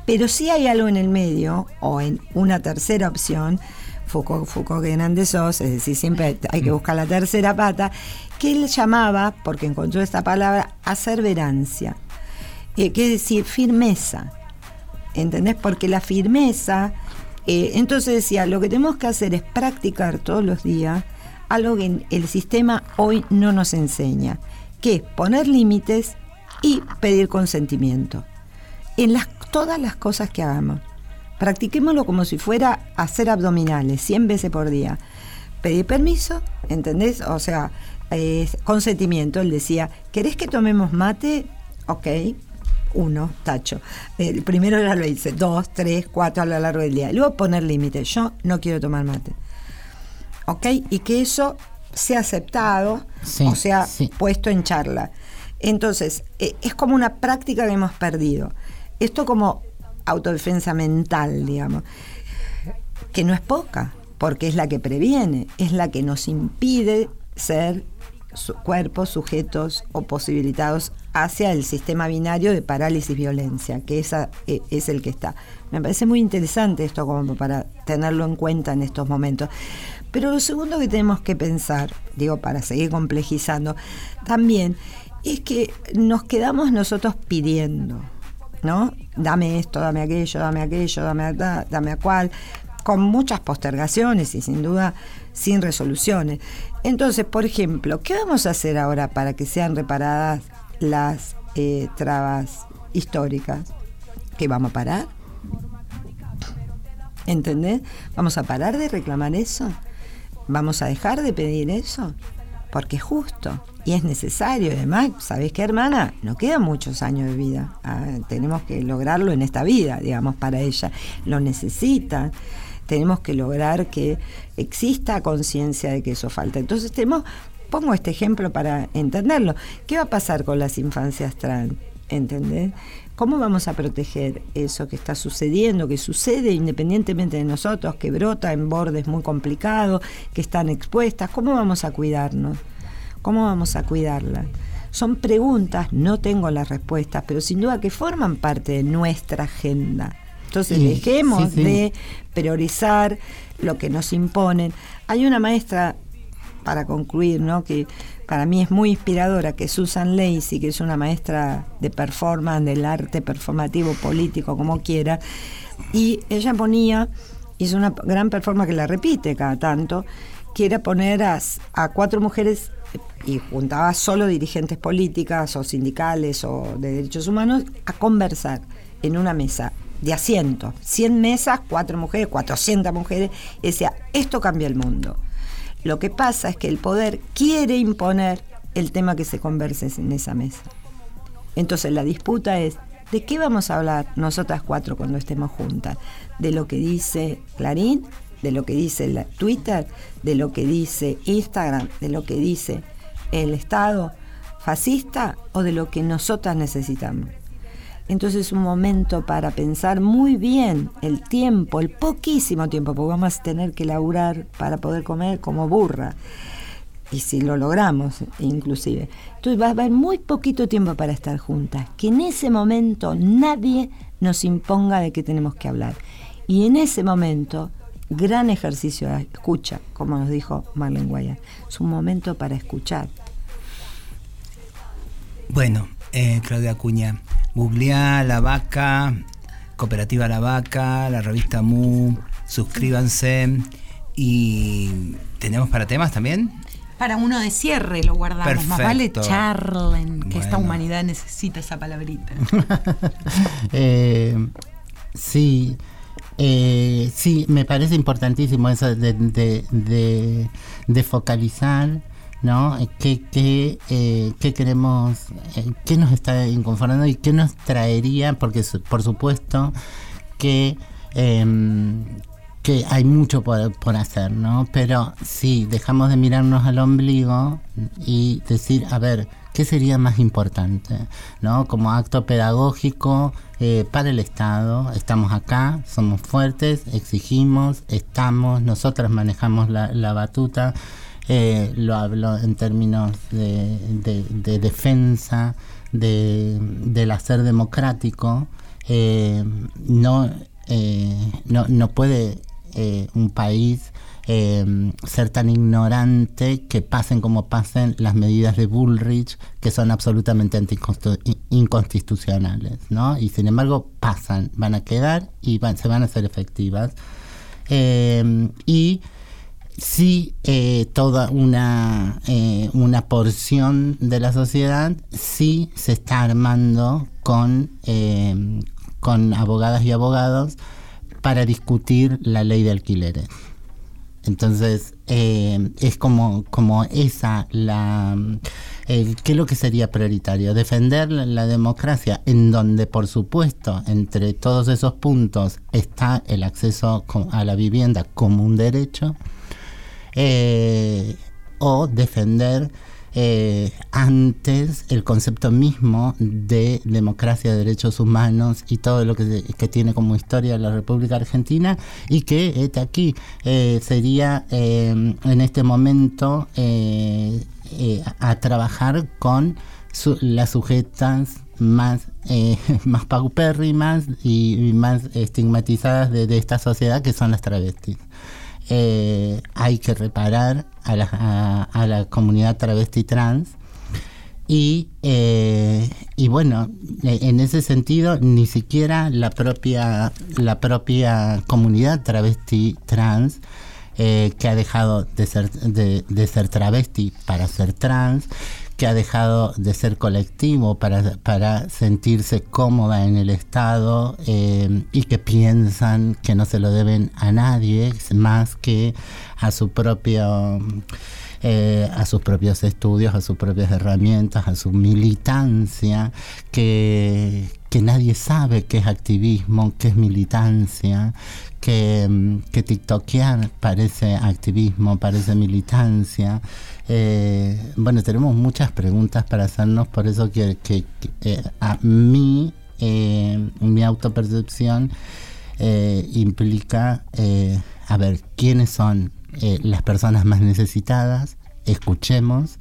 Pero sí hay algo en el medio, o en una tercera opción, Foucault, Foucault que grande sos, es decir, siempre hay que buscar la tercera pata, que él llamaba, porque encontró esta palabra, aseverancia. Eh, que es decir, firmeza. ¿Entendés? Porque la firmeza, eh, entonces decía, lo que tenemos que hacer es practicar todos los días algo que el sistema hoy no nos enseña, que es poner límites y pedir consentimiento. En las, todas las cosas que hagamos. Practiquémoslo como si fuera hacer abdominales 100 veces por día. Pedir permiso, ¿entendés? O sea, eh, consentimiento. Él decía, ¿querés que tomemos mate? Ok, uno, tacho. El primero ya lo hice, dos, tres, cuatro a lo largo del día. Luego poner límites. Yo no quiero tomar mate. ¿Ok? Y que eso sea aceptado Sí, o sea sí. puesto en charla. Entonces, eh, es como una práctica que hemos perdido. Esto como autodefensa mental, digamos, que no es poca, porque es la que previene, es la que nos impide ser cuerpos sujetos o posibilitados hacia el sistema binario de parálisis violencia, que esa, e- es el que está. Me parece muy interesante esto como para tenerlo en cuenta en estos momentos. Pero lo segundo que tenemos que pensar, digo, para seguir complejizando, también es que nos quedamos nosotros pidiendo, ¿no? Dame esto, dame aquello, dame aquello, dame a, da- dame a cual, con muchas postergaciones y sin duda sin resoluciones. Entonces, por ejemplo, ¿qué vamos a hacer ahora para que sean reparadas las eh, trabas históricas? ¿Que vamos a parar? ¿Entendés? ¿Vamos a parar de reclamar eso? ¿Vamos a dejar de pedir eso? Porque es justo y es necesario. Además, ¿sabés qué, hermana? No quedan muchos años de vida. Ah, tenemos que lograrlo en esta vida, digamos, para ella. Lo necesita. Tenemos que lograr que exista conciencia de que eso falta. Entonces, tenemos, pongo este ejemplo para entenderlo. ¿Qué va a pasar con las infancias trans? ¿Entendés? ¿Cómo vamos a proteger eso que está sucediendo, que sucede independientemente de nosotros, que brota en bordes muy complicados, que están expuestas? ¿Cómo vamos a cuidarnos? ¿Cómo vamos a cuidarlas? Son preguntas, no tengo las respuestas, pero sin duda que forman parte de nuestra agenda. Entonces Sí, dejemos sí, sí. de priorizar lo que nos imponen. Hay una maestra, para concluir, ¿no? que para mí es muy inspiradora, que Susan Lacey, que es una maestra de performance, del arte performativo, político, como quiera, y ella ponía, hizo una gran performance que la repite cada tanto, que era poner a, a cuatro mujeres y juntaba solo dirigentes políticas o sindicales o de derechos humanos a conversar en una mesa de asiento, 100 mesas, cuatro mujeres, 400 mujeres, y decía, esto cambia el mundo. Lo que pasa es que el poder quiere imponer el tema que se converse en esa mesa. Entonces la disputa es, ¿de qué vamos a hablar nosotras cuatro cuando estemos juntas? ¿De lo que dice Clarín? ¿De lo que dice Twitter? ¿De lo que dice Instagram? ¿De lo que dice el Estado fascista? ¿O de lo que nosotras necesitamos? Entonces es un momento para pensar muy bien el tiempo, el poquísimo tiempo, porque vamos a tener que laburar para poder comer como burra. Y si lo logramos, inclusive. Entonces va a haber muy poquito tiempo para estar juntas. Que en ese momento nadie nos imponga de qué tenemos que hablar. Y en ese momento, gran ejercicio de escucha, como nos dijo Marlene Guaya. Es un momento para escuchar. Bueno, eh, Claudia Acuña, googleá La Vaca, Cooperativa La Vaca, la revista Mu, suscríbanse y tenemos para temas también. Para uno de cierre lo guardamos. Más vale Perfecto. charlen, que esta humanidad necesita esa palabrita. Eh, sí, eh, sí, me parece importantísimo eso de, de- de- de focalizar, ¿no? Eh, ¿Qué, qué, eh, qué queremos, eh, qué nos está inconformando y qué nos traería? Porque por supuesto que em, que hay mucho por, por hacer, ¿no? Pero si dejamos de mirarnos al ombligo y decir, a ver, ¿qué sería más importante? ¿No? Como acto pedagógico eh, para el Estado, estamos acá, somos fuertes, exigimos, estamos, nosotras manejamos la, la batuta, eh, lo hablo en términos de, de- de defensa de- del hacer democrático, eh, no, eh, no, no puede un país ser tan ignorante que pasen como pasen las medidas de Bullrich que son absolutamente inconstitucionales, ¿no? Y sin embargo pasan, van a quedar y van- se van a hacer efectivas. Y sí eh, toda una, eh, una porción de la sociedad sí se está armando con, eh, con abogadas y abogados para discutir la ley de alquileres. Entonces, eh, es como, como esa la ¿qué es lo que sería prioritario? Defender la, democracia, en donde, por supuesto, entre todos esos puntos está el acceso a la vivienda como un derecho, eh, o defender eh, antes el concepto mismo de democracia, derechos humanos y todo lo que, tiene como historia la República Argentina y que este aquí eh, sería en este momento a, trabajar con su- las sujetas más, más paupérrimas y, más estigmatizadas de esta sociedad que son las travestis eh, hay que reparar a la, comunidad travesti trans. Y, eh, y bueno, eh, en ese sentido, ni siquiera la propia, la propia comunidad travesti trans, que ha dejado de ser, de ser travesti para ser trans, que ha dejado de ser colectivo para, para sentirse cómoda en el Estado eh, y que piensan que no se lo deben a nadie más que a su propio eh, a sus propios estudios, a sus propias herramientas, a su militancia, que, que nadie sabe qué es activismo, qué es militancia, que, mm, que tiktokear parece activismo, parece militancia. Eh, bueno, tenemos muchas preguntas para hacernos, por eso que, que- eh, a mí, eh, mi autopercepción eh, implica, eh, a ver, quiénes son las personas más necesitadas, escuchemos,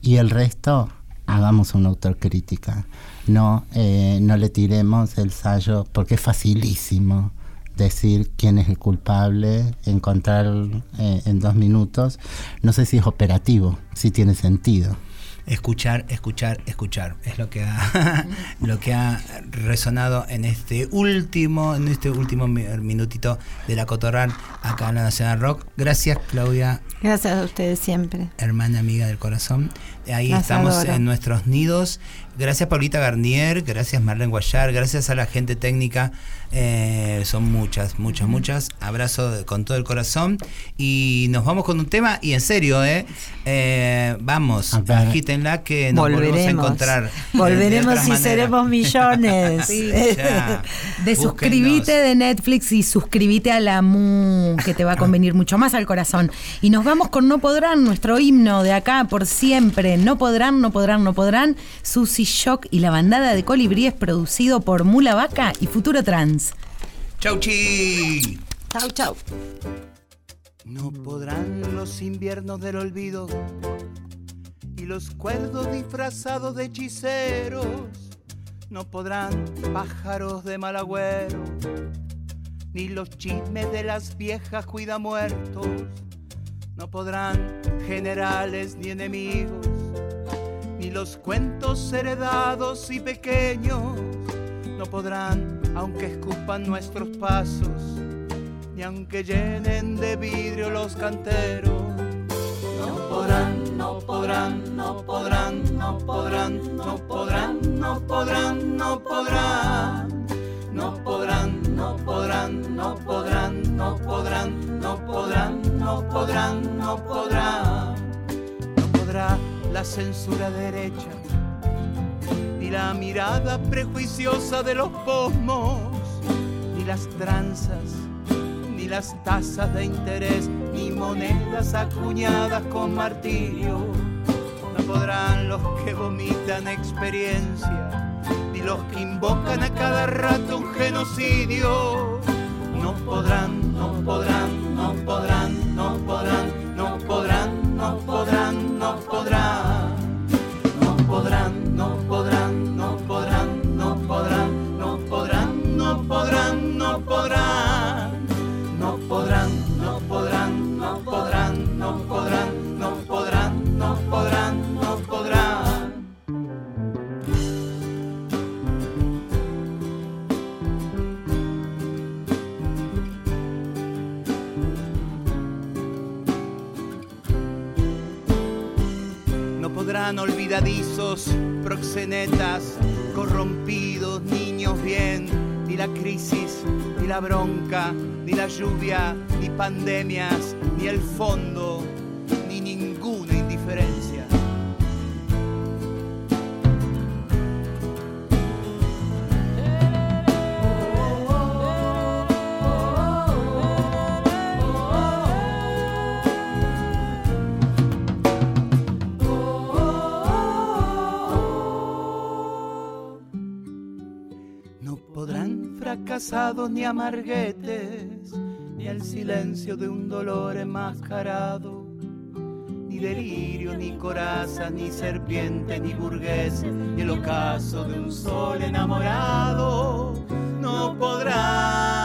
y el resto hagamos una autocrítica. No, eh, no le tiremos el sallo porque es facilísimo decir quién es el culpable, encontrar eh, en dos minutos. No sé si es operativo, si tiene sentido. Escuchar, escuchar, escuchar. Es lo que ha, lo que ha resonado en este último, en este último mi- minutito de la Cotorral acá en la Nacional Rock. Gracias, Claudia, Gracias a ustedes siempre. hermana amiga del corazón. Ahí Las estamos adoro. en nuestros nidos. Gracias Paulita Garnier, gracias Marlene Guayar, gracias a la gente técnica. Eh, son muchas, muchas, muchas. Abrazo de- con todo el corazón. Y nos vamos con un tema, y en serio, ¿eh? Eh, vamos, agítenla que nos volvemos a Volveremos. encontrar. Volveremos de otras y maneras. seremos millones. Sí. De suscribite de Netflix y suscribite a la MU, que te va a convenir mucho más al corazón. Y nos vamos con No Podrán, nuestro himno de acá por siempre. No podrán, no podrán, no podrán. Susy Shock y la bandada de colibríes producido por Mula Vaca y Futuro Trans. Chau, chi. Chau, chau. No podrán los inviernos del olvido y los cuerdos disfrazados de hechiceros. No podrán pájaros de mal agüero, ni los chismes de las viejas cuida muertos. No podrán generales ni enemigos, ni los cuentos heredados y pequeños. No podrán, aunque escupan nuestros pasos, ni aunque llenen de vidrio los canteros. No podrán, no podrán, no podrán, no podrán, no podrán, no podrán, no podrán. No podrán, no podrán, no podrán, no podrán, no podrán, no podrán, no podrán. No podrá la censura derecha, la mirada prejuiciosa de los posmos, ni las tranzas, ni las tasas de interés, ni monedas acuñadas con martirio. No podrán los que vomitan experiencia, ni los que invocan a cada rato un genocidio. No podrán, no podrán, no podrán, no podrán, No podrán olvidadizos, proxenetas, corrompidos, niños bien, ni la crisis, ni la bronca, ni la lluvia, ni pandemias, ni el fondo, ni amarguetes, ni el silencio de un dolor enmascarado, ni delirio, ni coraza, ni serpiente, ni burgués, ni el ocaso de un sol enamorado. No podrán.